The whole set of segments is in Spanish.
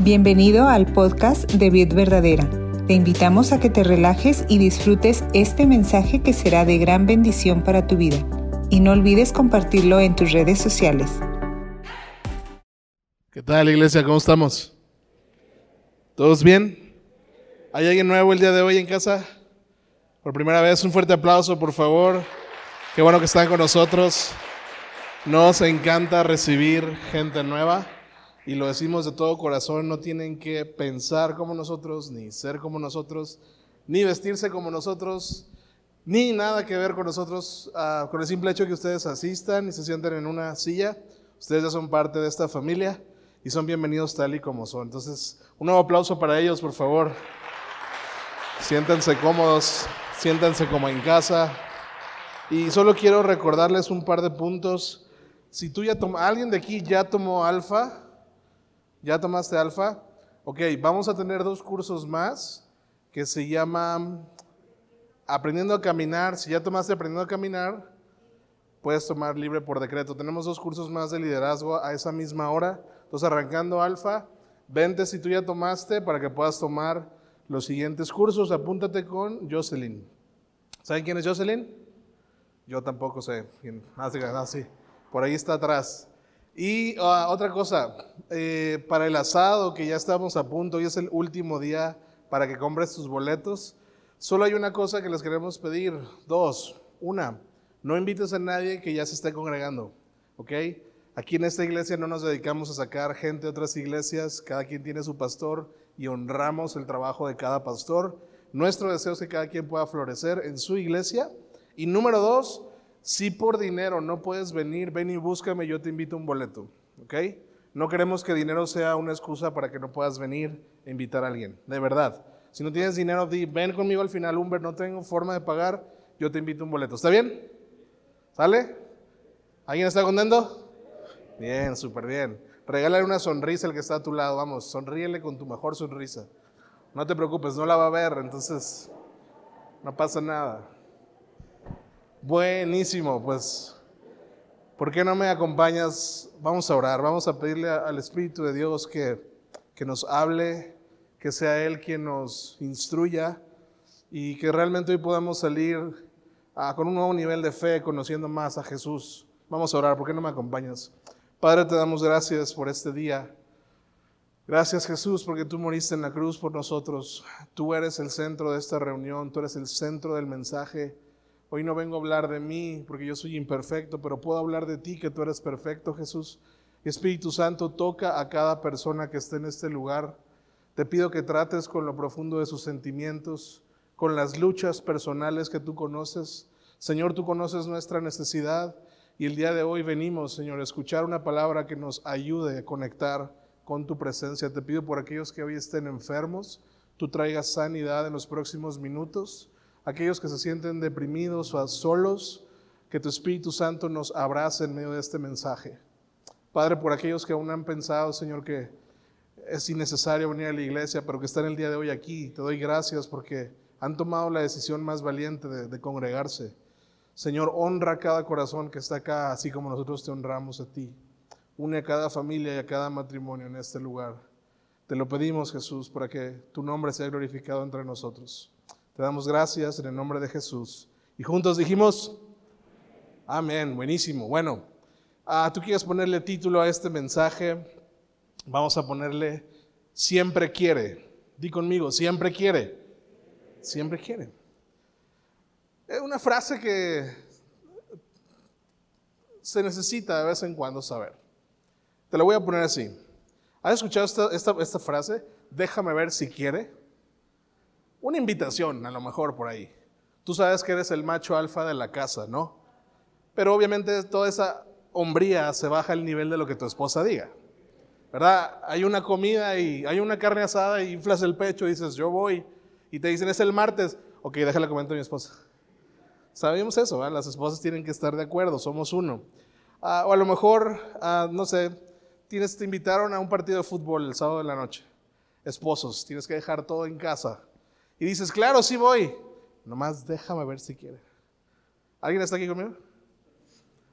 Bienvenido al podcast de Vid Verdadera. Te invitamos a que te relajes y disfrutes este mensaje que será de gran bendición para tu vida. Y no olvides compartirlo en tus redes sociales. ¿Qué tal, iglesia? ¿Cómo estamos? ¿Todos bien? ¿Hay alguien nuevo el día de hoy en casa? Por primera vez, un fuerte aplauso, por favor. Qué bueno que están con nosotros. Nos encanta recibir gente nueva y lo decimos de todo corazón. No tienen que pensar como nosotros, ni ser como nosotros, ni vestirse como nosotros, ni nada que ver con nosotros. Ah, con el simple hecho que ustedes asistan y se sienten en una silla, ustedes ya son parte de esta familia y son bienvenidos tal y como son. Entonces, un nuevo aplauso para ellos, por favor. Siéntanse cómodos, siéntanse como en casa. Y solo quiero recordarles un par de puntos. Si tú ya tomas, alguien de aquí ya tomó alfa, ya tomaste alfa, ok, vamos a tener dos cursos más que se llaman Aprendiendo a Caminar. Si ya tomaste Aprendiendo a Caminar, puedes tomar libre por decreto. Tenemos dos cursos más de liderazgo a esa misma hora. Entonces, arrancando alfa, vente si tú ya tomaste para que puedas tomar los siguientes cursos. Apúntate con Jocelyn. ¿Saben quién es Jocelyn? Yo tampoco sé. quién. Ah, sí, ah, sí. Por ahí está atrás. Y ah, otra cosa, eh, para el asado que ya estamos a punto, hoy es el último día para que compres tus boletos. Solo hay una cosa que les queremos pedir. Dos. Una, no invites a nadie que ya se esté congregando. ¿Ok? Aquí en esta iglesia no nos dedicamos a sacar gente de otras iglesias. Cada quien tiene su pastor y honramos el trabajo de cada pastor. Nuestro deseo es que cada quien pueda florecer en su iglesia. Y número dos, si por dinero no puedes venir, ven y búscame, yo te invito un boleto, ¿ok? No queremos que dinero sea una excusa para que no puedas venir e invitar a alguien, de verdad. Si no tienes dinero, di, ven conmigo al final, Humber, no tengo forma de pagar, yo te invito un boleto. ¿Está bien? ¿Sale? ¿Alguien está contento? Bien, súper bien. Regálale una sonrisa al que está a tu lado, vamos, sonríele con tu mejor sonrisa. No te preocupes, no la va a ver, entonces no pasa nada. Buenísimo, pues, ¿por qué no me acompañas? Vamos a orar, vamos a pedirle al Espíritu de Dios que, que nos hable, que sea Él quien nos instruya y que realmente hoy podamos salir ah, con un nuevo nivel de fe, conociendo más a Jesús. Vamos a orar, ¿por qué no me acompañas? Padre, te damos gracias por este día. Gracias Jesús porque tú moriste en la cruz por nosotros. Tú eres el centro de esta reunión, tú eres el centro del mensaje. Hoy no vengo a hablar de mí porque yo soy imperfecto, pero puedo hablar de ti que tú eres perfecto, Jesús. Espíritu Santo, toca a cada persona que esté en este lugar. Te pido que trates con lo profundo de sus sentimientos, con las luchas personales que tú conoces. Señor, tú conoces nuestra necesidad y el día de hoy venimos, Señor, a escuchar una palabra que nos ayude a conectar con tu presencia. Te pido por aquellos que hoy estén enfermos, tú traigas sanidad en los próximos minutos aquellos que se sienten deprimidos o solos, que tu Espíritu Santo nos abrace en medio de este mensaje. Padre, por aquellos que aún han pensado, Señor, que es innecesario venir a la iglesia, pero que están el día de hoy aquí, te doy gracias porque han tomado la decisión más valiente de, congregarse. Señor, honra cada corazón que está acá, así como nosotros te honramos a ti. Une a cada familia y a cada matrimonio en este lugar. Te lo pedimos, Jesús, para que tu nombre sea glorificado entre nosotros. Te damos gracias en el nombre de Jesús. Y juntos dijimos, amén, buenísimo. Bueno, ah, tú quieres ponerle título a este mensaje, vamos a ponerle, siempre quiere. Di conmigo, siempre quiere. Siempre quiere. Es una frase que se necesita de vez en cuando saber. Te la voy a poner así. ¿Has escuchado esta, esta, esta frase? Déjame ver si quiere. Una invitación, a lo mejor por ahí. Tú sabes que eres el macho alfa de la casa, ¿no? Pero obviamente toda esa hombría se baja al nivel de lo que tu esposa diga. ¿Verdad? Hay una comida y hay una carne asada y inflas el pecho y dices, yo voy. Y te dicen, es el martes. Ok, déjale comentar a mi esposa. Sabemos eso, ¿verdad? Las esposas tienen que estar de acuerdo, somos uno. Ah, o a lo mejor, ah, no sé, tienes, te invitaron a un partido de fútbol el sábado de la noche. Esposos, tienes que dejar todo en casa. Y dices, claro, sí voy. Nomás déjame ver si quiere. ¿Alguien está aquí conmigo?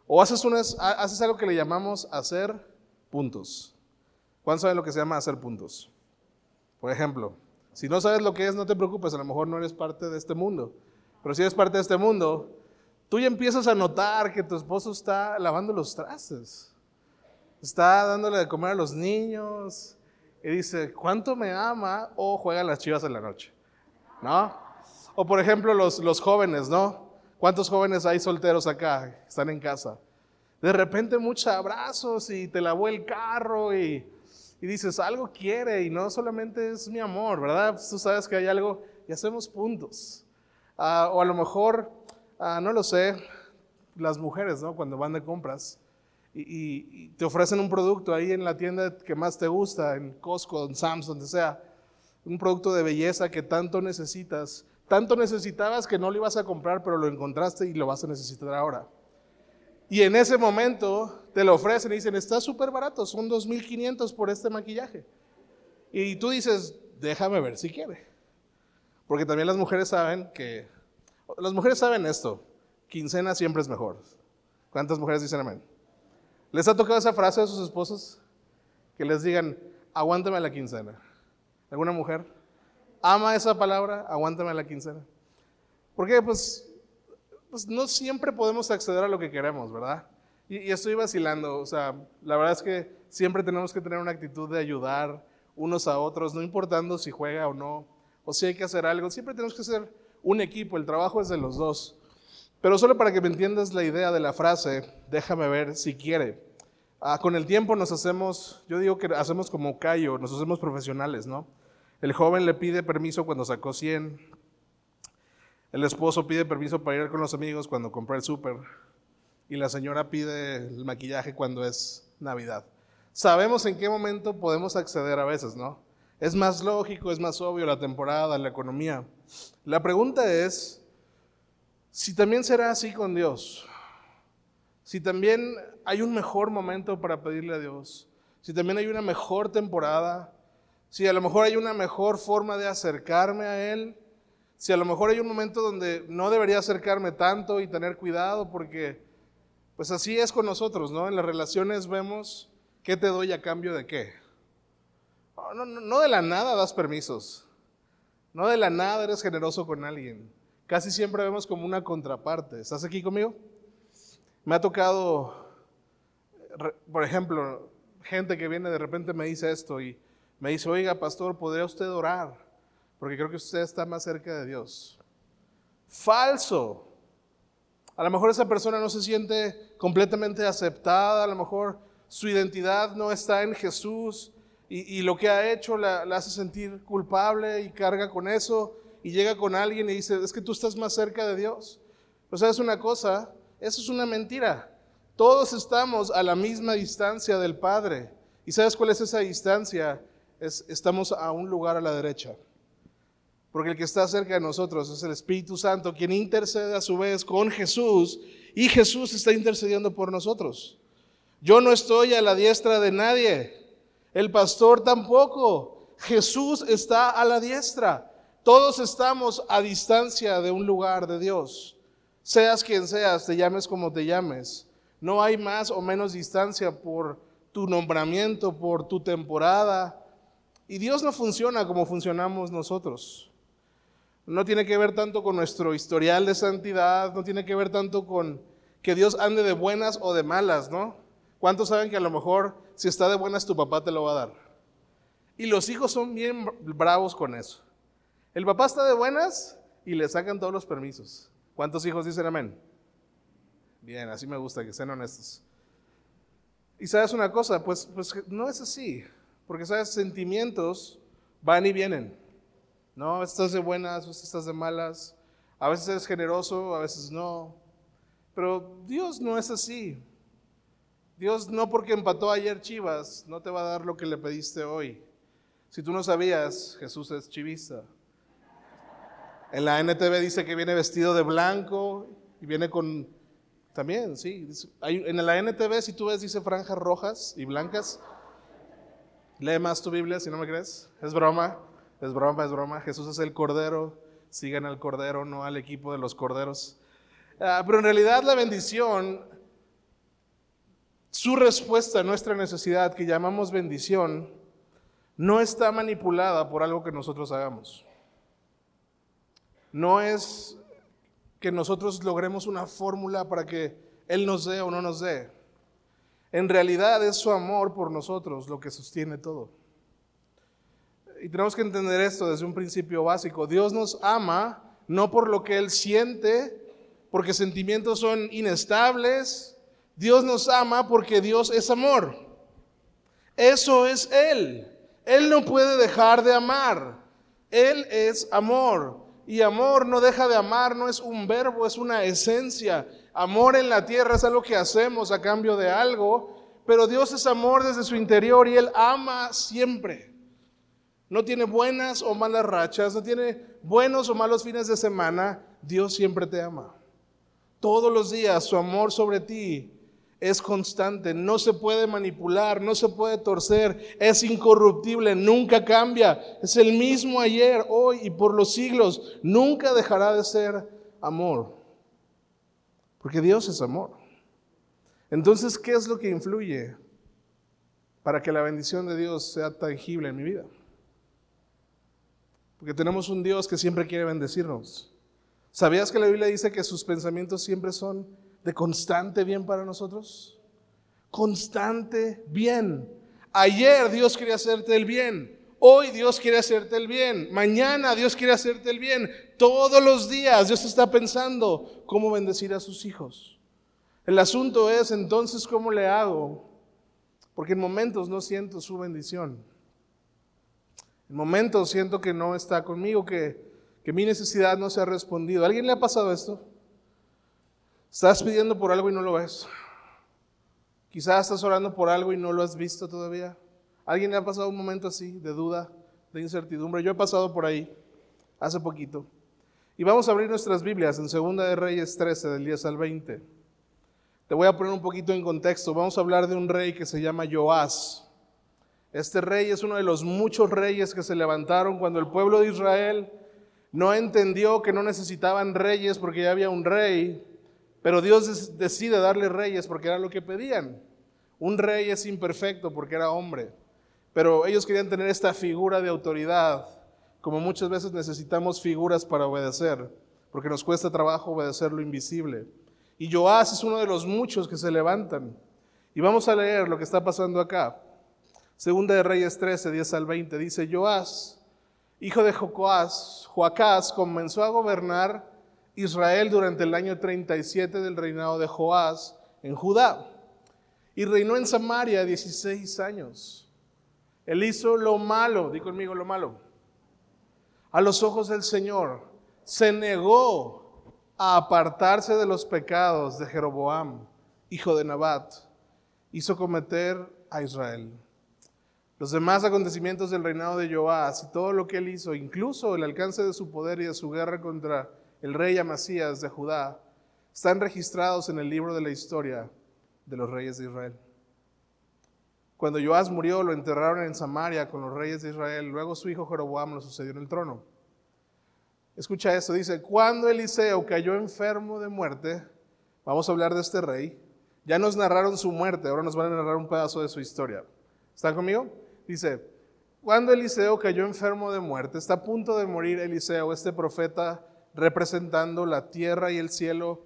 O haces, haces algo que le llamamos hacer puntos. ¿Cuántos saben lo que se llama hacer puntos? Por ejemplo, si no sabes lo que es, no te preocupes, a lo mejor no eres parte de este mundo. Pero si eres parte de este mundo, tú ya empiezas a notar que tu esposo está lavando los trastes, está dándole de comer a los niños y dice, ¿cuánto me ama? O juega las chivas en la noche, O por ejemplo, los, los jóvenes, ¿no? ¿Cuántos jóvenes hay solteros acá? Están en casa. De repente muchos abrazos y te lavó el carro y, y dices, algo quiere y no solamente es mi amor, ¿verdad? Tú sabes que hay algo y hacemos puntos. Ah, o a lo mejor, ah, no lo sé, las mujeres, ¿no? Cuando van de compras y te ofrecen un producto ahí en la tienda que más te gusta, en Costco, en Sam's, donde sea, un producto de belleza que tanto necesitas, tanto necesitabas que no lo ibas a comprar, pero lo encontraste y lo vas a necesitar ahora. Y en ese momento te lo ofrecen y dicen, está súper barato, son 2.500 por este maquillaje. Y tú dices, déjame ver si quiere. Porque también las mujeres saben que, las mujeres saben esto, quincena siempre es mejor. ¿Cuántas mujeres dicen amén? ¿Les ha tocado esa frase a sus esposos? Que les digan, aguántame la quincena. ¿Alguna mujer? Ama esa palabra, aguántame la quincena. ¿Por qué? Pues, pues no siempre podemos acceder a lo que queremos, ¿verdad? Y, y estoy vacilando, o sea, la verdad es que siempre tenemos que tener una actitud de ayudar unos a otros, no importando si juega o no, o si hay que hacer algo, siempre tenemos que ser un equipo, el trabajo es de los dos. Pero solo para que me entiendas la idea de la frase, déjame ver si quiere. Ah, con el tiempo nos hacemos, yo digo que hacemos como callo, nos hacemos profesionales, ¿no? El joven le pide permiso cuando sacó 100, el esposo pide permiso para ir con los amigos cuando compró el súper, y la señora pide el maquillaje cuando es Navidad. Sabemos en qué momento podemos acceder a veces, ¿no? Es más lógico, es más obvio la temporada, la economía. La pregunta es, si también será así con Dios, si también hay un mejor momento para pedirle a Dios, si también hay una mejor temporada, si a lo mejor hay una mejor forma de acercarme a Él, si a lo mejor hay un momento donde no debería acercarme tanto y tener cuidado, porque pues así es con nosotros, ¿no? En las relaciones vemos qué te doy a cambio de qué. No, no, de la nada das permisos, no de la nada eres generoso con alguien. Casi siempre vemos como una contraparte. ¿Estás aquí conmigo? Me ha tocado, por ejemplo, gente que viene de repente me dice esto y me dice, oiga, pastor, ¿podría usted orar? Porque creo que usted está más cerca de Dios. Falso. A lo mejor esa persona no se siente completamente aceptada, a lo mejor su identidad no está en Jesús y, lo que ha hecho la, la hace sentir culpable y carga con eso y llega con alguien y dice, es que tú estás más cerca de Dios. O sea, es una cosa, eso es una mentira. Todos estamos a la misma distancia del Padre. ¿Y sabes cuál es esa distancia? Es, estamos a un lugar a la derecha. Porque el que está cerca de nosotros es el Espíritu Santo, quien intercede a su vez con Jesús y Jesús está intercediendo por nosotros. Yo no estoy a la diestra de nadie, el pastor tampoco. Jesús está a la diestra. Todos estamos a distancia de un lugar de Dios. Seas quien seas, te llames como te llames. No hay más o menos distancia por tu nombramiento, por tu temporada. Y Dios no funciona como funcionamos nosotros. No tiene que ver tanto con nuestro historial de santidad, no tiene que ver tanto con que Dios ande de buenas o de malas, ¿no? ¿Cuántos saben que a lo mejor si está de buenas tu papá te lo va a dar? Y los hijos son bien bravos con eso. El papá está de buenas y le sacan todos los permisos. ¿Cuántos hijos dicen amén? Bien, así me gusta que sean honestos. Y sabes una cosa, pues, pues no es así, porque sabes, sentimientos van y vienen. No, estás de buenas, estás de malas, a veces eres generoso, a veces no. Pero Dios no es así. Dios no porque empató ayer Chivas, no te va a dar lo que le pediste hoy. Si tú no sabías, Jesús es chivista. En la NTV dice que viene vestido de blanco y viene con... También, sí. en la NTV, si tú ves, dice franjas rojas y blancas. Lee más tu Biblia si no me crees. Es broma, es broma, es broma. Jesús es el Cordero. Sigan al Cordero, no al equipo de los Corderos. Ah, pero en realidad la bendición, su respuesta a nuestra necesidad que llamamos bendición, no está manipulada por algo que nosotros hagamos. No es que nosotros logremos una fórmula para que Él nos dé o no nos dé. En realidad es su amor por nosotros lo que sostiene todo. Y tenemos que entender esto desde un principio básico. Dios nos ama no por lo que Él siente, porque sentimientos son inestables. Dios nos ama porque Dios es amor. Eso es Él. Él no puede dejar de amar. Él es amor. Y amor no deja de amar, no es un verbo, es una esencia. Amor en la tierra es algo que hacemos a cambio de algo, pero Dios es amor desde su interior y Él ama siempre. No tiene buenas o malas rachas, no tiene buenos o malos fines de semana. Dios siempre te ama. Todos los días su amor sobre ti es constante, no se puede manipular, no se puede torcer, es incorruptible, nunca cambia, es el mismo ayer, hoy y por los siglos, nunca dejará de ser amor, porque Dios es amor. Entonces, ¿qué es lo que influye para que la bendición de Dios sea tangible en mi vida? Porque tenemos un Dios que siempre quiere bendecirnos. ¿Sabías que la Biblia dice que sus pensamientos siempre son de constante bien para nosotros? Constante bien. Ayer Dios quería hacerte el bien. Hoy Dios quiere hacerte el bien. Mañana Dios quiere hacerte el bien. Todos los días Dios está pensando cómo bendecir a sus hijos. El asunto es entonces cómo le hago. Porque en momentos no siento su bendición. En momentos siento que no está conmigo, que, que mi necesidad no se ha respondido. ¿A alguien le ha pasado esto? Estás pidiendo por algo y no lo ves. Quizás estás orando por algo y no lo has visto todavía. ¿Alguien le ha pasado un momento así de duda, de incertidumbre? Yo he pasado por ahí hace poquito. Y vamos a abrir nuestras Biblias en Segunda de Reyes 13, del 10 al 20. Te voy a poner un poquito en contexto. Vamos a hablar de un rey que se llama Joás. Este rey es uno de los muchos reyes que se levantaron cuando el pueblo de Israel no entendió que no necesitaban reyes porque ya había un rey pero Dios decide darle reyes porque era lo que pedían. Un rey es imperfecto porque era hombre. Pero ellos querían tener esta figura de autoridad, como muchas veces necesitamos figuras para obedecer, porque nos cuesta trabajo obedecer lo invisible. Y Joás es uno de los muchos que se levantan. Y vamos a leer lo que está pasando acá. Segunda de Reyes 13, 10 al 20, dice, Joás, hijo de Jocoás, Joacás, comenzó a gobernar Israel durante el año 37 del reinado de Joás en Judá. Y reinó en Samaria 16 años. Él hizo lo malo, di conmigo lo malo, a los ojos del Señor. Se negó a apartarse de los pecados de Jeroboam, hijo de Nabat. Hizo cometer a Israel. Los demás acontecimientos del reinado de Joás y todo lo que él hizo, incluso el alcance de su poder y de su guerra contra el rey Amasías de Judá, están registrados en el libro de la historia de los reyes de Israel. Cuando Joás murió, lo enterraron en Samaria con los reyes de Israel. Luego su hijo Jeroboam lo sucedió en el trono. Escucha esto, dice, cuando Eliseo cayó enfermo de muerte, vamos a hablar de este rey, ya nos narraron su muerte, ahora nos van a narrar un pedazo de su historia. ¿Están conmigo? Dice, cuando Eliseo cayó enfermo de muerte, está a punto de morir Eliseo, este profeta representando la tierra y el cielo.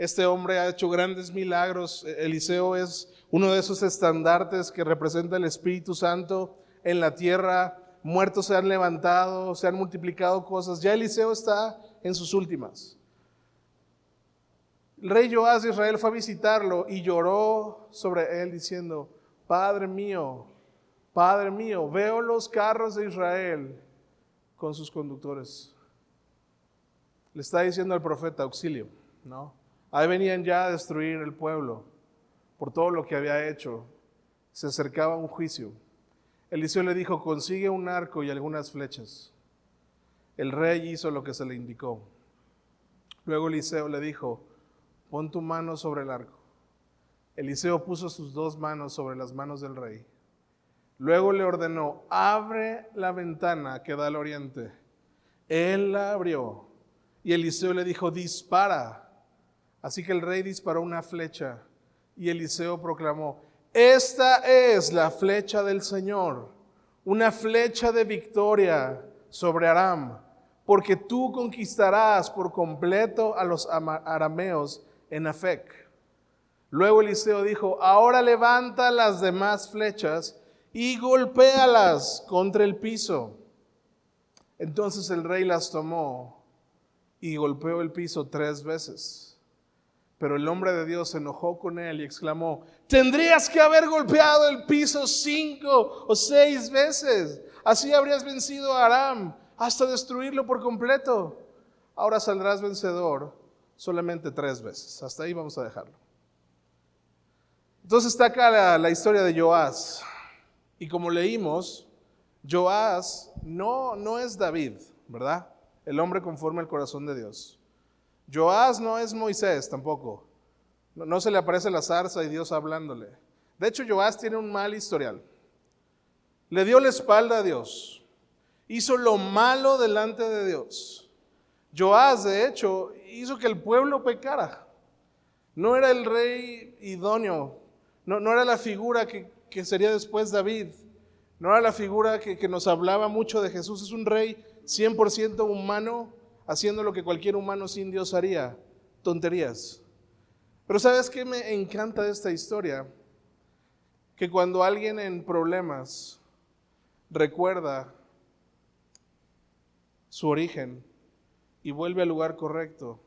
Este hombre ha hecho grandes milagros. Eliseo es uno de esos estandartes que representa el Espíritu Santo en la tierra. Muertos se han levantado, se han multiplicado cosas. Ya Eliseo está en sus últimas. El rey Joás de Israel fue a visitarlo y lloró sobre él diciendo, Padre mío, Padre mío, veo los carros de Israel con sus conductores le está diciendo al profeta auxilio, ¿no? Ahí venían ya a destruir el pueblo por todo lo que había hecho. Se acercaba un juicio. Eliseo le dijo, consigue un arco y algunas flechas. El rey hizo lo que se le indicó. Luego Eliseo le dijo, pon tu mano sobre el arco. Eliseo puso sus dos manos sobre las manos del rey. Luego le ordenó, abre la ventana que da al oriente. Él la abrió y Eliseo le dijo, dispara. Así que el rey disparó una flecha y Eliseo proclamó, esta es la flecha del Señor. una flecha de victoria sobre Aram, porque tú conquistarás por completo a los arameos en Afec. Luego Eliseo dijo, ahora levanta las demás flechas y golpéalas contra el piso. Entonces el rey las tomó y golpeó el piso tres veces. Pero el hombre de Dios se enojó con él y exclamó, tendrías que haber golpeado el piso cinco o seis veces. Así habrías vencido a Aram hasta destruirlo por completo. Ahora saldrás vencedor solamente tres veces. Hasta ahí vamos a dejarlo. Entonces está acá la, historia de Joás. Y como leímos, Joás no, no es David, ¿verdad? El hombre conforme al corazón de Dios. Joás no es Moisés tampoco. No, se le aparece la zarza y Dios hablándole. De hecho, Joás tiene un mal historial. Le dio la espalda a Dios. Hizo lo malo delante de Dios. Joás, de hecho, hizo que el pueblo pecara. No era el rey idóneo. No, no era la figura que, sería después David. No era la figura que, que nos hablaba mucho de Jesús. Es un rey 100% humano haciendo lo que cualquier humano sin Dios haría, tonterías. Pero ¿sabes qué me encanta de esta historia? Que cuando alguien en problemas recuerda su origen y vuelve al lugar correcto,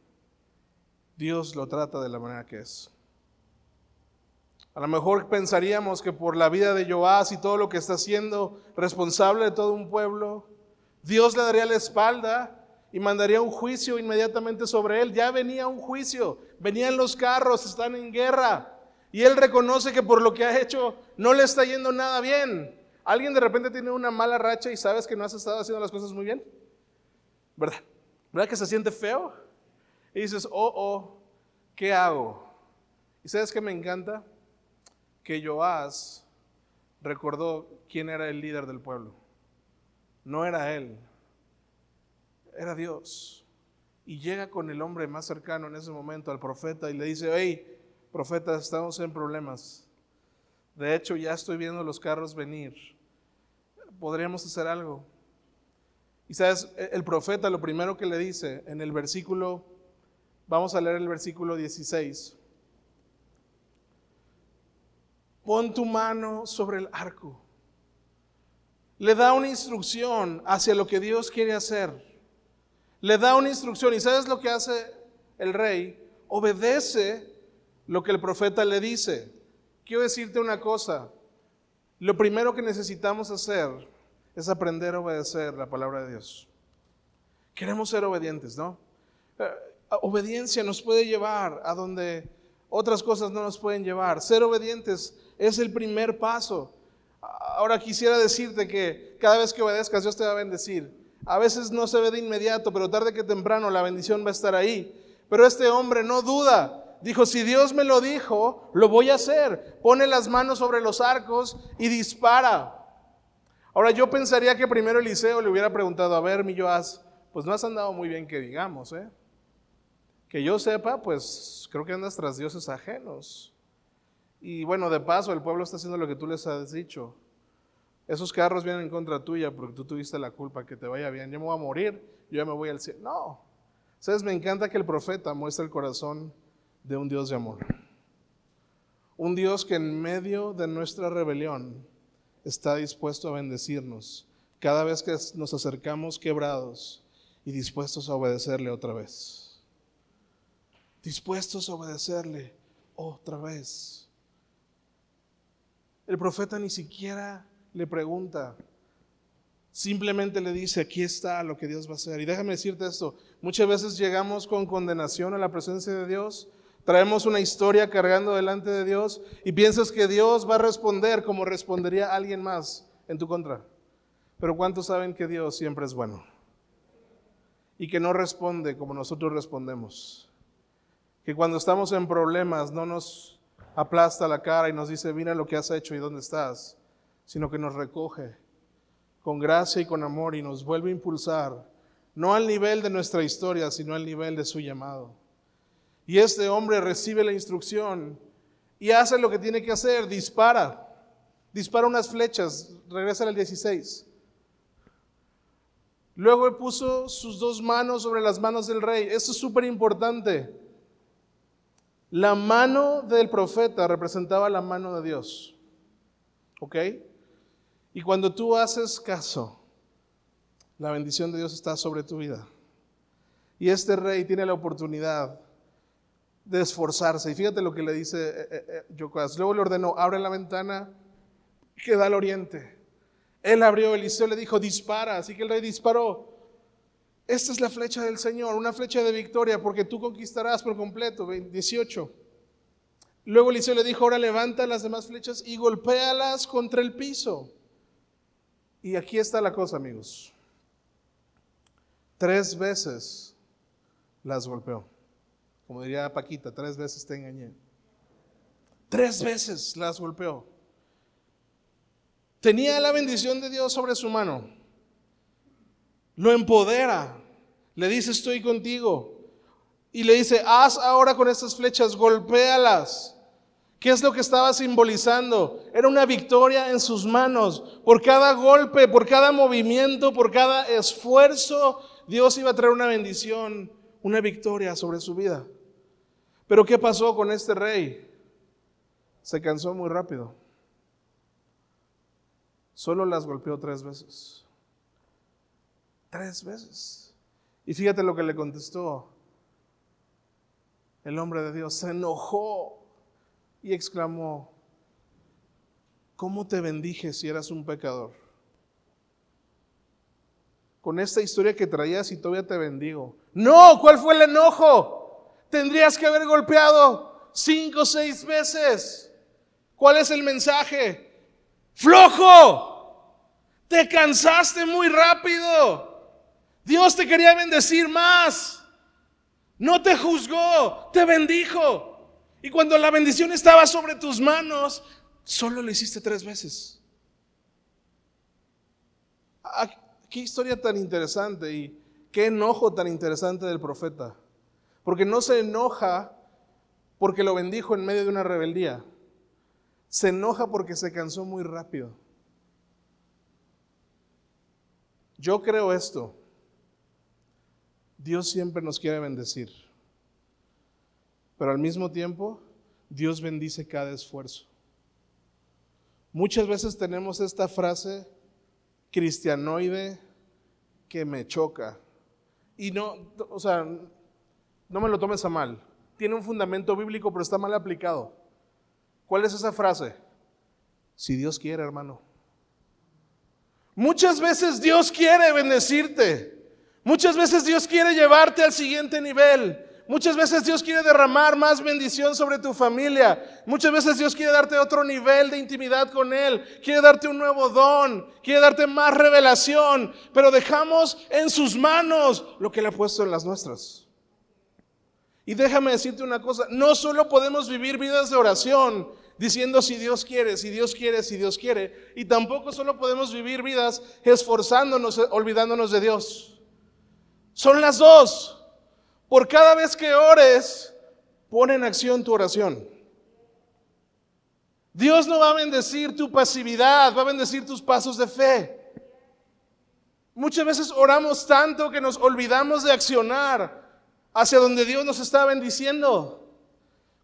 Dios lo trata de la manera que es. A lo mejor pensaríamos que por la vida de Joás y todo lo que está haciendo, responsable de todo un pueblo, Dios le daría la espalda y mandaría un juicio inmediatamente sobre él. Ya venía un juicio, venían los carros, están en guerra. Y él reconoce que por lo que ha hecho no le está yendo nada bien. Alguien de repente tiene una mala racha y sabes que no has estado haciendo las cosas muy bien. ¿Verdad? ¿Verdad que se siente feo? Y dices, oh, oh, ¿qué hago? ¿Y sabes qué me encanta? Que Joás recordó quién era el líder del pueblo. No era él, era Dios. Y llega con el hombre más cercano en ese momento, al profeta, y le dice, hey, profeta, estamos en problemas. De hecho, ya estoy viendo los carros venir. ¿Podríamos hacer algo? Y sabes, e-, el profeta lo primero que le dice en el versículo, vamos a leer el versículo 16. Pon tu mano sobre el arco. Le da una instrucción hacia lo que Dios quiere hacer le da una instrucción y ¿sabes lo que hace el rey? Obedece lo que el profeta le dice. Quiero decirte una cosa, lo primero que necesitamos hacer es aprender a obedecer la palabra de Dios. Queremos ser obedientes, ¿no? Eh, obediencia nos puede llevar a donde otras cosas no nos pueden llevar. Ser obedientes es el primer paso. Ahora quisiera decirte que cada vez que obedezcas Dios te va a bendecir. A veces no se ve de inmediato, pero tarde que temprano la bendición va a estar ahí. Pero este hombre no duda. Dijo, si Dios me lo dijo, lo voy a hacer. Pone las manos sobre los arcos y dispara. Ahora yo pensaría que primero Eliseo le hubiera preguntado, a ver, mi Joás, pues no has andado muy bien que digamos, ¿eh? Que yo sepa, pues creo que andas tras dioses ajenos. Y bueno, de paso, el pueblo está haciendo lo que tú les has dicho. Esos carros vienen en contra tuya porque tú tuviste la culpa, que te vaya bien. Yo me voy a morir, yo ya me voy al cielo. No. ¿Sabes? Me encanta que el profeta muestre el corazón de un Dios de amor. Un Dios que en medio de nuestra rebelión está dispuesto a bendecirnos cada vez que nos acercamos quebrados y dispuestos a obedecerle otra vez. Dispuestos a obedecerle otra vez. El profeta ni siquiera le pregunta. Simplemente le dice, aquí está lo que Dios va a hacer. Y déjame decirte esto, muchas veces llegamos con condenación a la presencia de Dios, traemos una historia cargando delante de Dios y piensas que Dios va a responder como respondería alguien más en tu contra. Pero ¿cuántos saben que Dios siempre es bueno? Y que no responde como nosotros respondemos. Que cuando estamos en problemas no nos aplasta la cara y nos dice, mira lo que has hecho y dónde estás sino que nos recoge con gracia y con amor y nos vuelve a impulsar, no al nivel de nuestra historia, sino al nivel de su llamado. Y este hombre recibe la instrucción y hace lo que tiene que hacer, dispara. dispara unas flechas, regresa al 16. Luego puso sus dos manos sobre las manos del rey. Esto es súper importante. La mano del profeta representaba la mano de Dios. ¿Ok? Y cuando tú haces caso, la bendición de Dios está sobre tu vida. Y este rey tiene la oportunidad de esforzarse. Y fíjate lo que le dice eh, eh, eh Luego le ordenó, abre la ventana que da al oriente. Él abrió, Eliseo le dijo, dispara. Así que el rey disparó. Esta es la flecha del Señor, una flecha de victoria, porque tú conquistarás por completo. 18. Luego Eliseo le dijo, ahora levanta las demás flechas y golpéalas contra el piso. Y aquí está la cosa, amigos. Tres veces las golpeó. Como diría Paquita, tres veces te engañé. Tres veces las golpeó. Tenía la bendición de Dios sobre su mano. Lo empodera. Le dice, estoy contigo. Y le dice, haz ahora con estas flechas, golpéalas. ¿Qué es lo que estaba simbolizando? Era una victoria en sus manos. Por cada golpe, por cada movimiento, por cada esfuerzo, Dios iba a traer una bendición, una victoria sobre su vida. Pero ¿qué pasó con este rey? Se cansó muy rápido. Solo las golpeó tres veces. Tres veces. Y fíjate lo que le contestó el hombre de Dios. Se enojó y exclamó, ¿cómo te bendije si eras un pecador? Con esta historia que traías y todavía te bendigo. No, ¿cuál fue el enojo? tendrías que haber golpeado cinco o seis veces. ¿Cuál es el mensaje? Flojo, te cansaste muy rápido. Dios te quería bendecir más. No te juzgó, te bendijo. Y cuando la bendición estaba sobre tus manos, solo lo hiciste tres veces. Ah, qué historia tan interesante y qué enojo tan interesante del profeta. Porque no se enoja porque lo bendijo en medio de una rebeldía. Se enoja porque se cansó muy rápido. Yo creo esto. Dios siempre nos quiere bendecir. Pero al mismo tiempo, Dios bendice cada esfuerzo. Muchas veces tenemos esta frase cristianoide que me choca. Y no, o sea, no me lo tomes a mal. Tiene un fundamento bíblico, pero está mal aplicado. ¿Cuál es esa frase? Si Dios quiere, hermano. Muchas veces Dios quiere bendecirte. Muchas veces Dios quiere llevarte al siguiente nivel. Muchas veces Dios quiere derramar más bendición sobre tu familia. Muchas veces Dios quiere darte otro nivel de intimidad con Él. Quiere darte un nuevo don. Quiere darte más revelación. Pero dejamos en sus manos lo que Él ha puesto en las nuestras. Y déjame decirte una cosa, no solo podemos vivir vidas de oración diciendo si Dios quiere, si Dios quiere, si Dios quiere, y tampoco solo podemos vivir vidas esforzándonos, olvidándonos de Dios. Son las dos. Por cada vez que ores, pon en acción tu oración. Dios no va a bendecir tu pasividad, va a bendecir tus pasos de fe. Muchas veces oramos tanto que nos olvidamos de accionar hacia donde Dios nos está bendiciendo.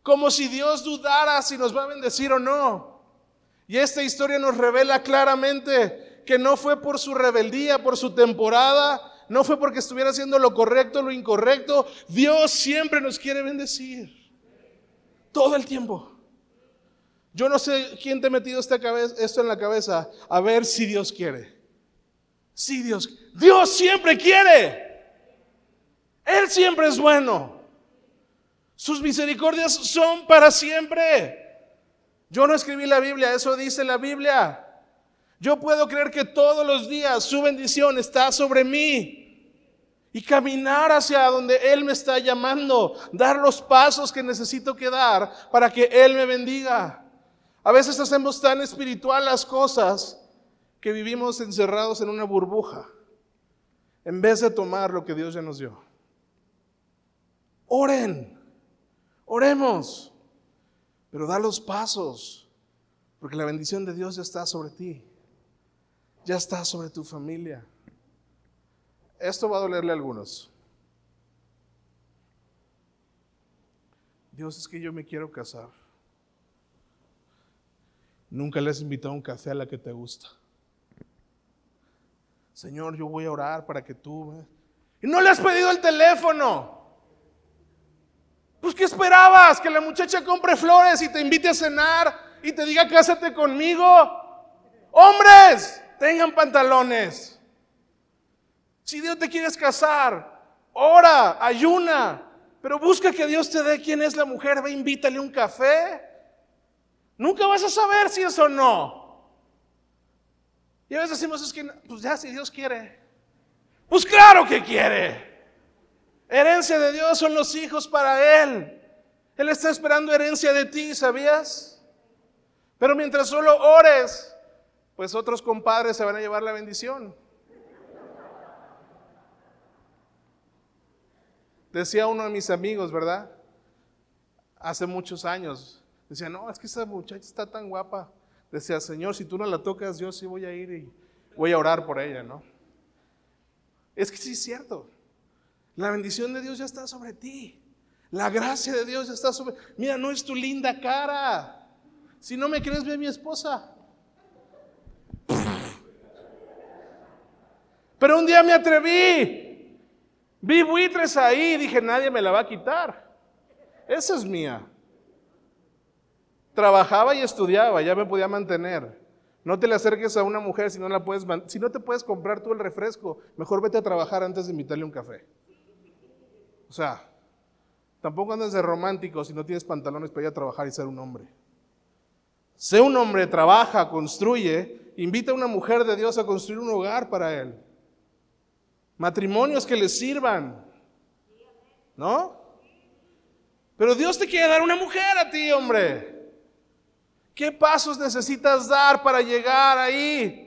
Como si Dios dudara si nos va a bendecir o no. Y esta historia nos revela claramente que no fue por su rebeldía, por su temporada, no fue porque estuviera haciendo lo correcto o lo incorrecto. Dios siempre nos quiere bendecir. Todo el tiempo. Yo no sé quién te ha metido esta cabeza, esto en la cabeza. A ver si Dios quiere. Si Dios. Dios siempre quiere. Él siempre es bueno. Sus misericordias son para siempre. Yo no escribí la Biblia, eso dice la Biblia. Yo puedo creer que todos los días su bendición está sobre mí y caminar hacia donde Él me está llamando, dar los pasos que necesito que dar para que Él me bendiga. A veces hacemos tan espiritual las cosas que vivimos encerrados en una burbuja en vez de tomar lo que Dios ya nos dio. Oren, oremos, pero da los pasos. Porque la bendición de Dios ya está sobre ti. Ya está sobre tu familia. Esto va a dolerle a algunos. Dios, es que yo me quiero casar. Nunca le has invitado a un café a la que te gusta. Señor, yo voy a orar para que tú... Y no le has pedido el teléfono. Pues ¿qué esperabas? Que la muchacha compre flores y te invite a cenar y te diga cásate conmigo. Hombres, tengan pantalones. Si Dios te quieres casar, ora, ayuna, pero busca que Dios te dé quién es la mujer, ve, invítale un café. Nunca vas a saber si es o no. Y a veces decimos, es que, pues ya, si Dios quiere. Pues claro que quiere. Herencia de Dios son los hijos para Él. Él está esperando herencia de ti, ¿sabías? Pero mientras solo ores, pues otros compadres se van a llevar la bendición. Decía uno de mis amigos, ¿verdad? Hace muchos años. Decía, no, es que esa muchacha está tan guapa. Decía, Señor, si tú no la tocas, yo sí voy a ir y voy a orar por ella, ¿no? Es que sí es cierto. La bendición de Dios ya está sobre ti. La gracia de Dios ya está sobre... Mira, no es tu linda cara. Si no me crees, ve a mi esposa. Pero un día me atreví. Vi buitres ahí y dije, nadie me la va a quitar. Esa es mía. Trabajaba y estudiaba, ya me podía mantener. No te le acerques a una mujer si no, la puedes, si no te puedes comprar tú el refresco. Mejor vete a trabajar antes de invitarle un café. O sea, tampoco andes de romántico si no tienes pantalones para ir a trabajar y ser un hombre. Sé un hombre, trabaja, construye, invita a una mujer de Dios a construir un hogar para él matrimonios que les sirvan. ¿No? Pero Dios te quiere dar una mujer a ti, hombre. ¿Qué pasos necesitas dar para llegar ahí?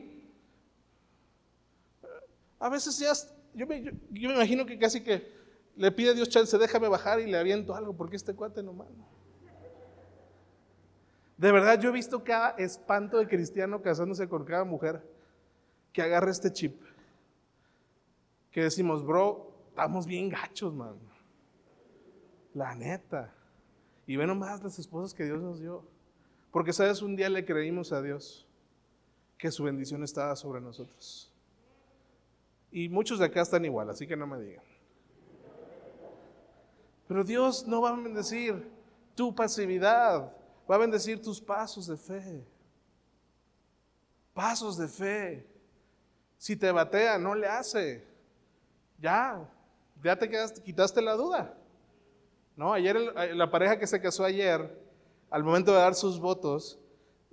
A veces ya, yo me, yo, me imagino que casi que le pide a Dios chance, déjame bajar y le aviento algo, porque este cuate no manda. De verdad, yo he visto cada espanto de cristiano casándose con cada mujer que agarra este chip que decimos, bro, estamos bien gachos, man. La neta. Y ve nomás las esposas que Dios nos dio. Porque, ¿sabes? Un día le creímos a Dios que su bendición estaba sobre nosotros. Y muchos de acá están igual, así que no me digan. Pero Dios no va a bendecir tu pasividad, va a bendecir tus pasos de fe. Pasos de fe. Si te batea, no le hace ya, ya te quedaste, quitaste la duda. No, ayer eh, la pareja que se casó ayer, al momento de dar sus votos,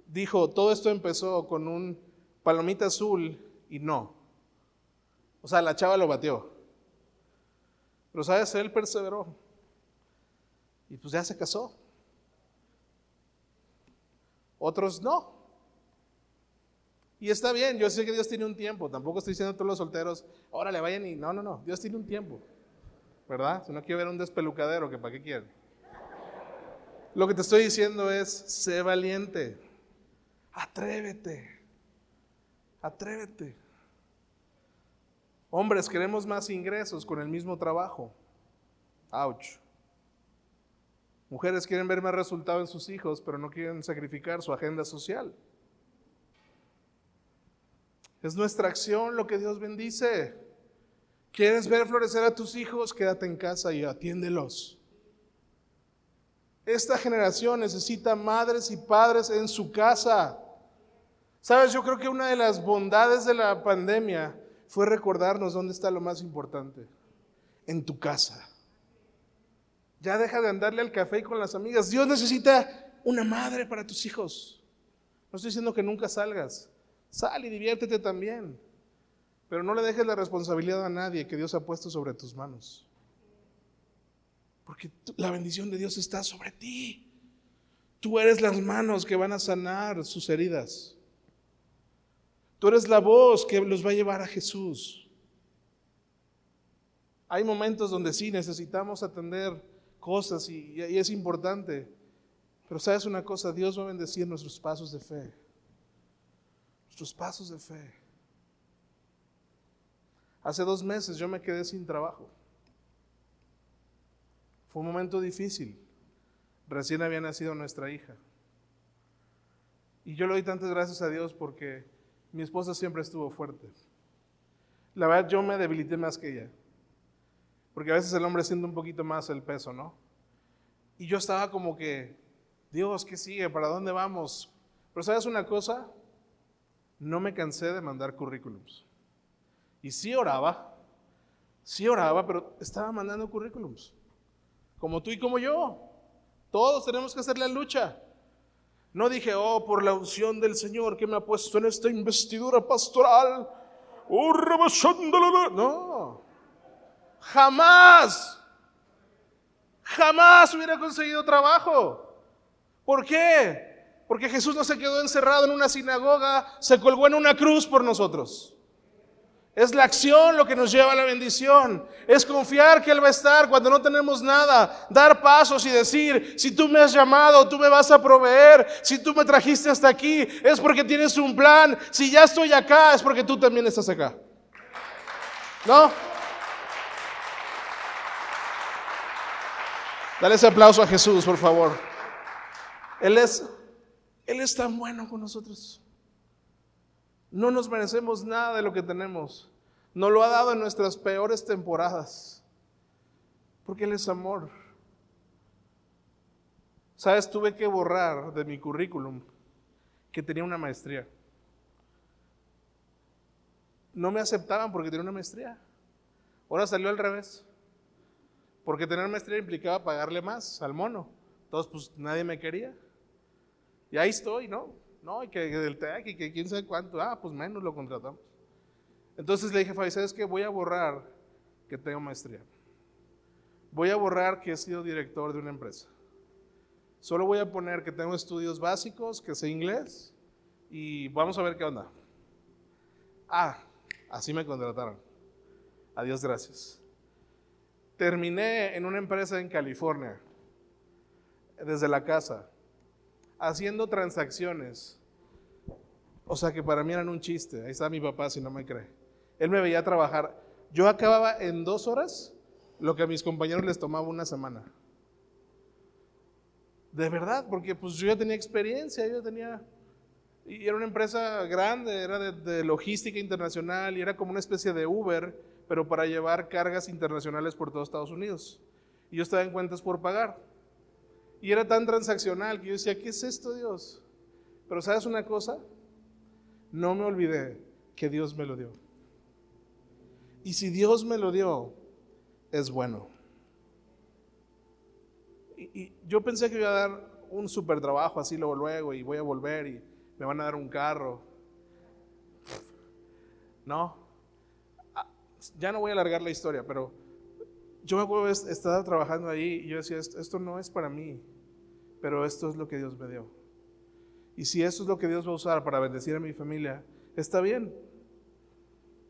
dijo, todo esto empezó con un palomita azul y no. O sea, la chava lo batió. Pero sabes, él perseveró. Y pues ya se casó. Otros no. Y está bien, yo sé que Dios tiene un tiempo, tampoco estoy diciendo a todos los solteros, órale, vayan y no, no, no, Dios tiene un tiempo, ¿verdad? Si no quiero ver un despelucadero, que para qué quieren. Lo que te estoy diciendo es, sé valiente, atrévete, atrévete. Hombres, queremos más ingresos con el mismo trabajo. Ouch. Mujeres quieren ver más resultado en sus hijos, pero no quieren sacrificar su agenda social. Es nuestra acción lo que Dios bendice. ¿Quieres ver florecer a tus hijos? Quédate en casa y atiéndelos. Esta generación necesita madres y padres en su casa. Sabes, yo creo que una de las bondades de la pandemia fue recordarnos dónde está lo más importante. En tu casa. Ya deja de andarle al café con las amigas. Dios necesita una madre para tus hijos. No estoy diciendo que nunca salgas. Sal y diviértete también. Pero no le dejes la responsabilidad a nadie que Dios ha puesto sobre tus manos. Porque la bendición de Dios está sobre ti. Tú eres las manos que van a sanar sus heridas. Tú eres la voz que los va a llevar a Jesús. Hay momentos donde sí necesitamos atender cosas y, y es importante. Pero sabes una cosa, Dios va a bendecir nuestros pasos de fe. Nuestros pasos de fe. Hace dos meses yo me quedé sin trabajo. Fue un momento difícil. Recién había nacido nuestra hija. Y yo le doy tantas gracias a Dios porque mi esposa siempre estuvo fuerte. La verdad, yo me debilité más que ella. Porque a veces el hombre siente un poquito más el peso, ¿no? Y yo estaba como que, Dios, ¿qué sigue? ¿Para dónde vamos? Pero sabes una cosa, no me cansé de mandar currículums. Y sí oraba, sí oraba, pero estaba mandando currículums. Como tú y como yo. Todos tenemos que hacer la lucha. No dije, oh, por la unción del Señor que me ha puesto en esta investidura pastoral. Oh, no, jamás, jamás hubiera conseguido trabajo. ¿Por qué? Porque Jesús no se quedó encerrado en una sinagoga, se colgó en una cruz por nosotros. Es la acción lo que nos lleva a la bendición. Es confiar que Él va a estar cuando no tenemos nada. Dar pasos y decir, si tú me has llamado, tú me vas a proveer. Si tú me trajiste hasta aquí, es porque tienes un plan. Si ya estoy acá, es porque tú también estás acá. ¿No? Dale ese aplauso a Jesús, por favor. Él es, Él es tan bueno con nosotros. No nos merecemos nada de lo que tenemos. Nos lo ha dado en nuestras peores temporadas. Porque Él es amor. Sabes, tuve que borrar de mi currículum que tenía una maestría. No me aceptaban porque tenía una maestría. Ahora salió al revés. Porque tener maestría implicaba pagarle más al mono. Entonces, pues nadie me quería. Y ahí estoy, ¿no? No, y que del TEC y que quién sabe cuánto. Ah, pues menos lo contratamos. Entonces le dije, Fabi, ¿sabes qué? Voy a borrar que tengo maestría. Voy a borrar que he sido director de una empresa. Solo voy a poner que tengo estudios básicos, que sé inglés y vamos a ver qué onda. Ah, así me contrataron. Adiós, gracias. Terminé en una empresa en California, desde la casa haciendo transacciones. O sea que para mí eran un chiste. Ahí está mi papá si no me cree. Él me veía trabajar. Yo acababa en dos horas lo que a mis compañeros les tomaba una semana. De verdad, porque pues yo ya tenía experiencia, yo tenía... Y era una empresa grande, era de, de, logística internacional y era como una especie de Uber, pero para llevar cargas internacionales por todo Estados Unidos. Y yo estaba en cuentas por pagar. Y era tan transaccional que yo decía, ¿qué es esto Dios? Pero sabes una cosa, no me olvidé que Dios me lo dio. Y si Dios me lo dio, es bueno. Y, yo pensé que iba a dar un super trabajo así luego, luego y voy a volver y me van a dar un carro. No, ah, ya no voy a alargar la historia, pero yo me acuerdo estar trabajando ahí y yo decía, esto no es para mí, pero esto es lo que Dios me dio. Y si esto es lo que Dios va a usar para bendecir a mi familia, está bien.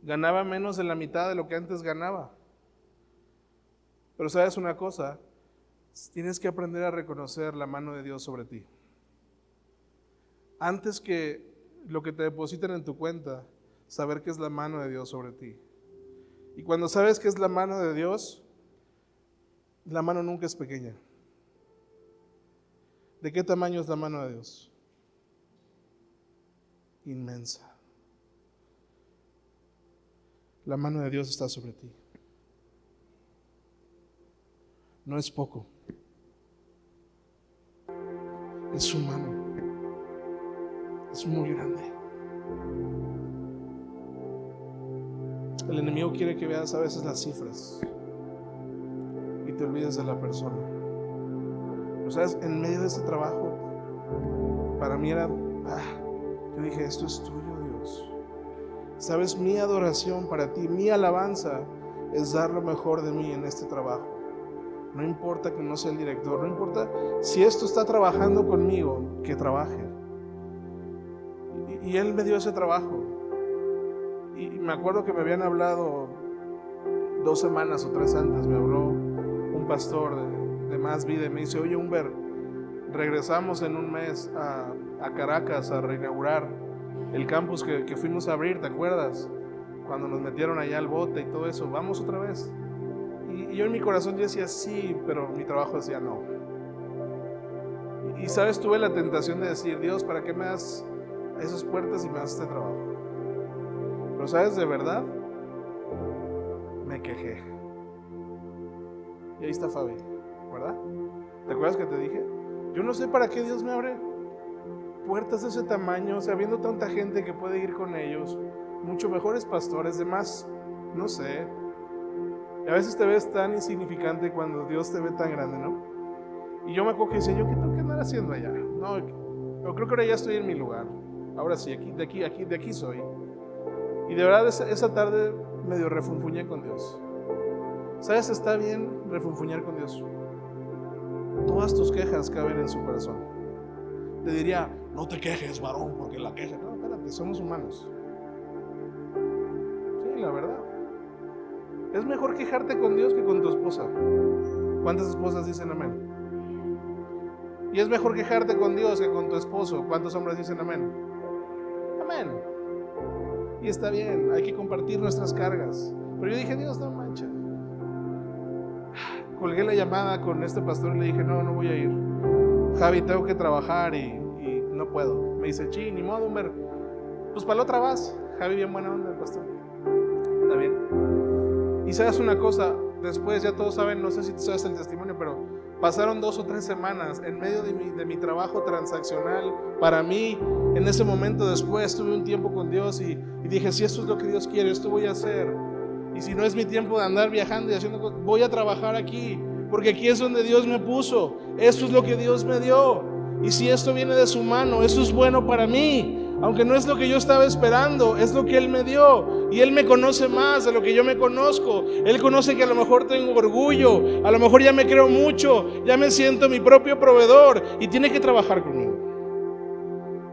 Ganaba menos de la mitad de lo que antes ganaba. Pero sabes una cosa, tienes que aprender a reconocer la mano de Dios sobre ti. Antes que lo que te depositen en tu cuenta, saber que es la mano de Dios sobre ti. Y cuando sabes que es la mano de Dios, la mano nunca es pequeña. ¿De qué tamaño es la mano de Dios? Inmensa. La mano de Dios está sobre ti. No es poco. Es su mano. Es muy grande. El enemigo quiere que veas a veces las cifras te olvides de la persona. Pero sabes, en medio de ese trabajo, para mí era, ah, yo dije, esto es tuyo, Dios. Sabes, mi adoración para ti, mi alabanza es dar lo mejor de mí en este trabajo. No importa que no sea el director, no importa si esto está trabajando conmigo, que trabaje. Y, y él me dio ese trabajo. Y me acuerdo que me habían hablado dos semanas o tres antes, me habló pastor de, Más Vida y me dice, oye, Humber, regresamos en un mes a, a Caracas a reinaugurar el campus que, que fuimos a abrir, ¿te acuerdas? Cuando nos metieron allá al bote y todo eso, vamos otra vez. Y, y yo en mi corazón yo decía sí, pero mi trabajo decía no. Y, y sabes, tuve la tentación de decir, Dios, ¿para qué me das esas puertas y me das este trabajo? Pero sabes, de verdad, me quejé. Y ahí está Fabi, ¿verdad? ¿Te acuerdas que te dije? Yo no sé para qué Dios me abre puertas de ese tamaño, o sea, viendo tanta gente que puede ir con ellos, mucho mejores pastores, demás, no sé. Y a veces te ves tan insignificante cuando Dios te ve tan grande, ¿no? Y yo me acuerdo que decía, ¿yo qué tengo que andar haciendo allá? No, yo creo que ahora ya estoy en mi lugar. Ahora sí, aquí, de aquí, aquí, de aquí soy. Y de verdad esa, esa tarde medio refunfuñé con Dios. ¿Sabes? Está bien refunfuñar con Dios. Todas tus quejas caben en su corazón. Te diría, no te quejes, varón, porque la queja. No, espérate, somos humanos. Sí, la verdad. Es mejor quejarte con Dios que con tu esposa. ¿Cuántas esposas dicen amén? Y es mejor quejarte con Dios que con tu esposo. ¿Cuántos hombres dicen amén? Amén. Y está bien, hay que compartir nuestras cargas. Pero yo dije, Dios, no mancha. Colgué la llamada con este pastor y le dije, no, no voy a ir. Javi, tengo que trabajar y, y no puedo. Me dice, chi, ni modo, Humber. Pues para la otra vas. Javi, bien buena onda, el pastor. Está bien. Y sabes una cosa, después ya todos saben, no sé si tú sabes el testimonio, pero pasaron dos o tres semanas en medio de mi, de mi trabajo transaccional. Para mí, en ese momento después, tuve un tiempo con Dios y, y dije, si esto es lo que Dios quiere, esto voy a hacer. Y si no es mi tiempo de andar viajando y haciendo cosas, voy a trabajar aquí, porque aquí es donde Dios me puso. Eso es lo que Dios me dio. Y si esto viene de su mano, eso es bueno para mí. Aunque no es lo que yo estaba esperando, es lo que Él me dio. Y Él me conoce más de lo que yo me conozco. Él conoce que a lo mejor tengo orgullo, a lo mejor ya me creo mucho, ya me siento mi propio proveedor y tiene que trabajar conmigo.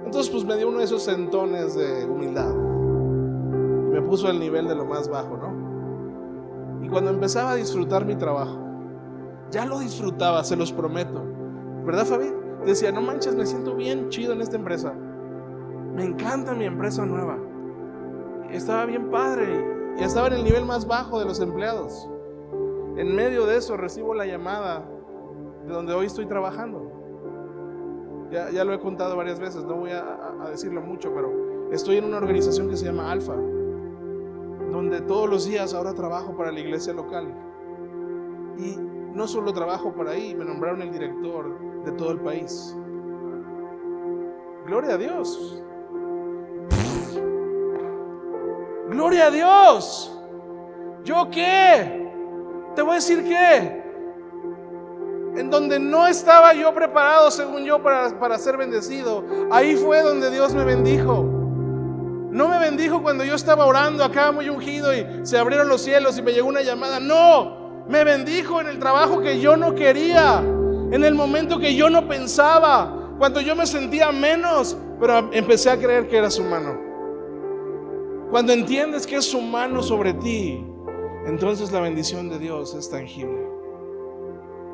Entonces pues me dio uno de esos sentones de humildad. Me puso al nivel de lo más bajo, ¿no? Y cuando empezaba a disfrutar mi trabajo, ya lo disfrutaba, se los prometo. ¿Verdad, Fabi? Decía, no manches, me siento bien chido en esta empresa. Me encanta mi empresa nueva. Estaba bien padre y estaba en el nivel más bajo de los empleados. En medio de eso recibo la llamada de donde hoy estoy trabajando. Ya, ya lo he contado varias veces, no voy a, a decirlo mucho, pero estoy en una organización que se llama Alfa donde todos los días ahora trabajo para la iglesia local. Y no solo trabajo para ahí, me nombraron el director de todo el país. Gloria a Dios. Gloria a Dios. ¿Yo qué? Te voy a decir qué. En donde no estaba yo preparado, según yo, para, para ser bendecido, ahí fue donde Dios me bendijo. No me bendijo cuando yo estaba orando acá muy ungido y se abrieron los cielos y me llegó una llamada. No, me bendijo en el trabajo que yo no quería, en el momento que yo no pensaba, cuando yo me sentía menos, pero empecé a creer que era su mano. Cuando entiendes que es su mano sobre ti, entonces la bendición de Dios es tangible.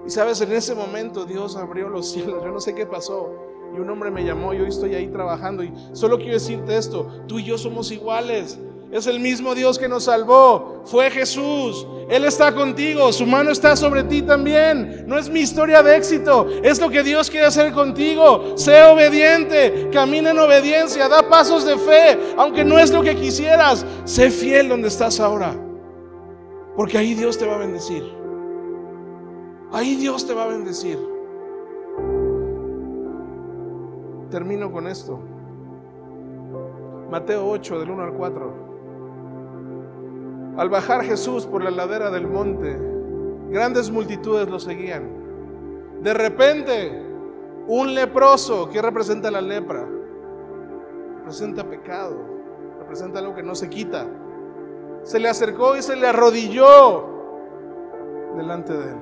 Y sabes, en ese momento Dios abrió los cielos. Yo no sé qué pasó. Y un hombre me llamó, y hoy estoy ahí trabajando. Y solo quiero decirte esto, tú y yo somos iguales. Es el mismo Dios que nos salvó. Fue Jesús. Él está contigo. Su mano está sobre ti también. No es mi historia de éxito. Es lo que Dios quiere hacer contigo. Sé obediente. Camina en obediencia. Da pasos de fe. Aunque no es lo que quisieras. Sé fiel donde estás ahora. Porque ahí Dios te va a bendecir. Ahí Dios te va a bendecir. Termino con esto. Mateo 8, del 1 al 4. Al bajar Jesús por la ladera del monte, grandes multitudes lo seguían. De repente, un leproso, ¿qué representa la lepra? Representa pecado, representa algo que no se quita. Se le acercó y se le arrodilló delante de él.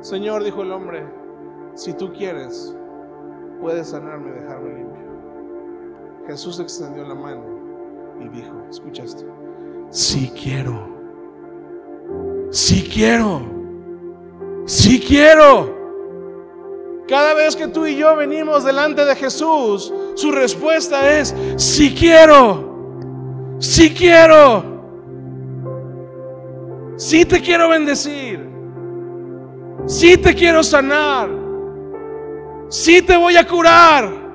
Señor, dijo el hombre, si tú quieres, puedes sanarme y dejarme limpio. Jesús extendió la mano y dijo, escucha esto, si quiero, si quiero, si quiero. Cada vez que tú y yo venimos delante de Jesús, su respuesta es, sí quiero, sí quiero, sí te quiero bendecir, sí te quiero sanar, sí te voy a curar.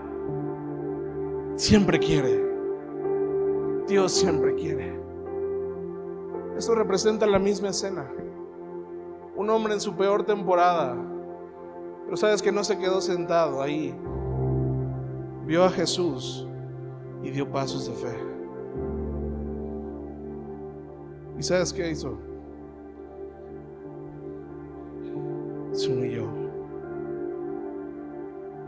Siempre quiere, Dios siempre quiere. Eso representa la misma escena. Un hombre en su peor temporada pero sabes que no se quedó sentado ahí. Vio a Jesús y dio pasos de fe. ¿Y sabes qué hizo? Se humilló.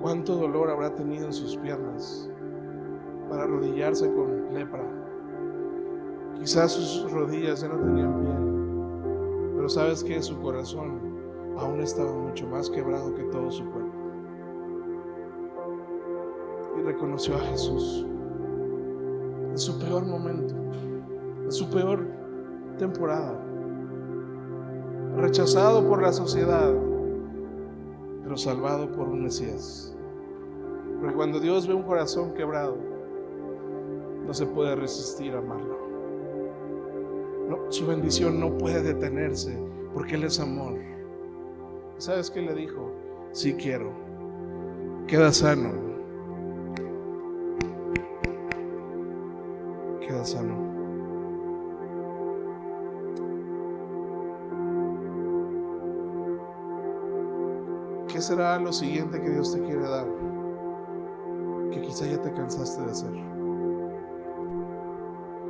¿Cuánto dolor habrá tenido en sus piernas para arrodillarse con lepra? Quizás sus rodillas ya no tenían piel, pero sabes que su corazón aún estaba mucho más quebrado que todo su cuerpo. Y reconoció a Jesús en su peor momento, en su peor temporada, rechazado por la sociedad, pero salvado por un Mesías. Porque cuando Dios ve un corazón quebrado, no se puede resistir a amarlo. su bendición no puede detenerse porque Él es amor. ¿Sabes qué le dijo? Sí quiero. Queda sano. Queda sano. ¿Qué será lo siguiente que Dios te quiere dar? Que quizá ya te cansaste de hacer.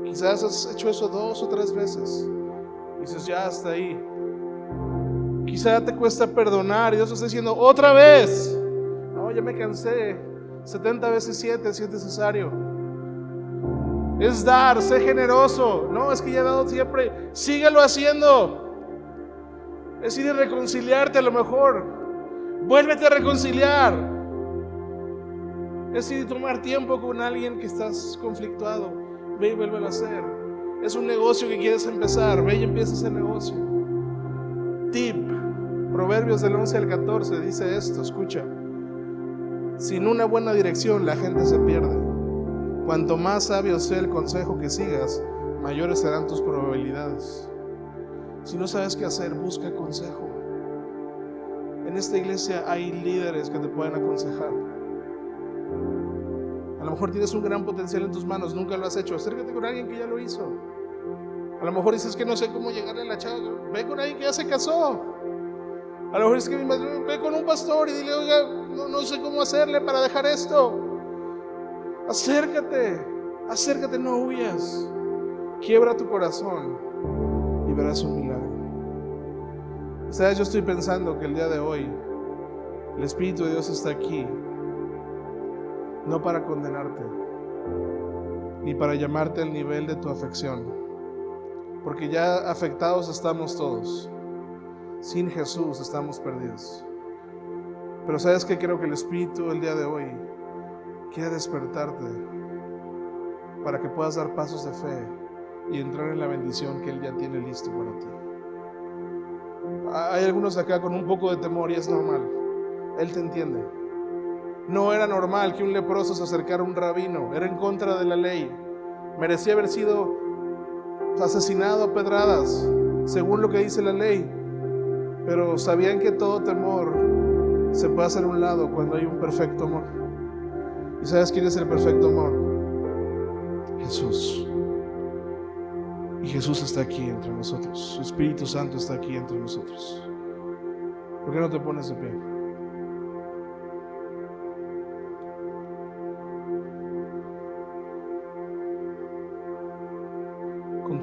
Quizás has hecho eso dos o tres veces. dices, ya hasta ahí. Quizá te cuesta perdonar y Dios está diciendo, otra vez. No, ya me cansé. 70 veces 7 si es necesario. Es dar, sé generoso. No, es que ya he dado siempre. Síguelo haciendo. Es ir a reconciliarte a lo mejor. Vuélvete a reconciliar. Es ir tomar tiempo con alguien que estás conflictuado. Ve y vuelve a hacer. Es un negocio que quieres empezar. Ve y empieza ese negocio. Tip. Proverbios del 11 al 14 dice esto, escucha. Sin una buena dirección la gente se pierde. Cuanto más sabio sea el consejo que sigas, mayores serán tus probabilidades. Si no sabes qué hacer, busca consejo. En esta iglesia hay líderes que te pueden aconsejar. A lo mejor tienes un gran potencial en tus manos, nunca lo has hecho. Acércate con alguien que ya lo hizo. A lo mejor dices que no sé cómo llegarle a la chava. Ve con alguien que ya se casó. A lo mejor es que mi madre ve con un pastor y dile, oiga, no, sé cómo hacerle para dejar esto. Acércate, acércate, no huyas. Quiebra tu corazón y verás un milagro. Sabes, yo estoy pensando que el día de hoy el Espíritu de Dios está aquí, no para condenarte, ni para llamarte al nivel de tu afección, porque ya afectados estamos todos. Sin Jesús estamos perdidos. Pero sabes que creo que el Espíritu el día de hoy quiere despertarte para que puedas dar pasos de fe y entrar en la bendición que Él ya tiene listo para ti. Hay algunos acá con un poco de temor y es normal. Él te entiende. No era normal que un leproso se acercara a un rabino, era en contra de la ley. Merecía haber sido asesinado a pedradas, según lo que dice la ley. Pero sabían que todo temor se hacer a un lado cuando hay un perfecto amor. ¿Y sabes quién es el perfecto amor? Jesús. Y Jesús está aquí entre nosotros. Su Espíritu Santo está aquí entre nosotros. ¿Por qué no te pones de pie?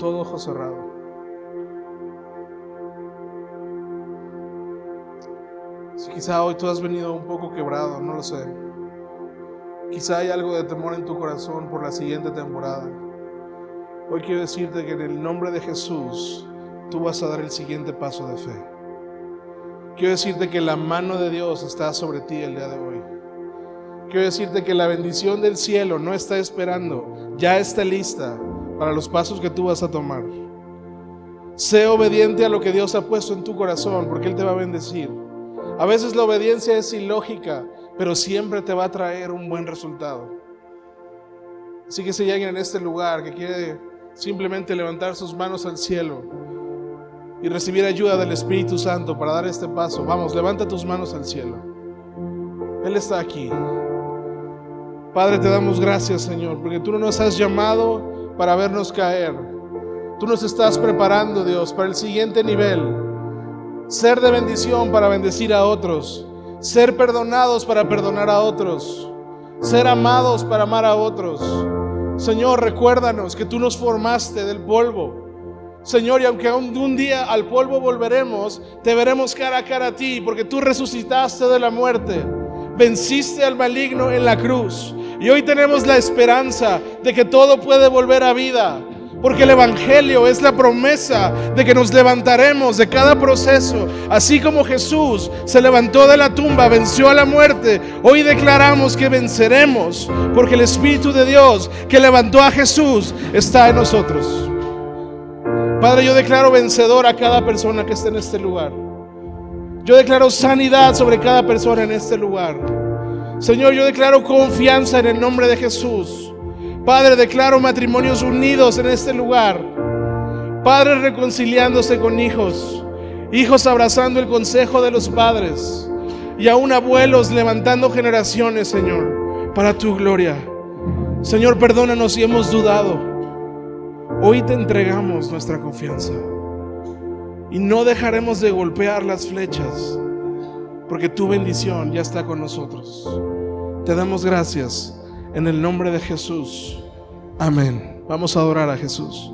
Todo ojo cerrado. Quizá hoy tú has venido un poco quebrado, no lo sé. Quizá hay algo de temor en tu corazón por la siguiente temporada. Hoy quiero decirte que en el nombre de Jesús tú vas a dar el siguiente paso de fe. Quiero decirte que la mano de Dios está sobre ti el día de hoy. Quiero decirte que la bendición del cielo no está esperando, ya está lista para los pasos que tú vas a tomar. Sé obediente a lo que Dios ha puesto en tu corazón porque Él te va a bendecir. A veces la obediencia es ilógica, pero siempre te va a traer un buen resultado. Así que si hay alguien en este lugar que quiere simplemente levantar sus manos al cielo y recibir ayuda del Espíritu Santo para dar este paso, vamos, levanta tus manos al cielo. Él está aquí. Padre, te damos gracias, Señor, porque tú no nos has llamado para vernos caer. Tú nos estás preparando, Dios, para el siguiente nivel. Ser de bendición para bendecir a otros. Ser perdonados para perdonar a otros. Ser amados para amar a otros. Señor, recuérdanos que tú nos formaste del polvo. Señor, y aunque un, día al polvo volveremos, te veremos cara a cara a ti, porque tú resucitaste de la muerte, venciste al maligno en la cruz. Y hoy tenemos la esperanza de que todo puede volver a vida. Porque el Evangelio es la promesa de que nos levantaremos de cada proceso. Así como Jesús se levantó de la tumba, venció a la muerte, hoy declaramos que venceremos. Porque el Espíritu de Dios que levantó a Jesús está en nosotros. Padre, yo declaro vencedor a cada persona que esté en este lugar. Yo declaro sanidad sobre cada persona en este lugar. Señor, yo declaro confianza en el nombre de Jesús. Padre, declaro matrimonios unidos en este lugar. Padres reconciliándose con hijos. Hijos abrazando el consejo de los padres. Y aún abuelos levantando generaciones, Señor, para tu gloria. Señor, perdónanos si hemos dudado. Hoy te entregamos nuestra confianza. Y no dejaremos de golpear las flechas. Porque tu bendición ya está con nosotros. Te damos gracias en el nombre de Jesús. Amén. Vamos a adorar a Jesús.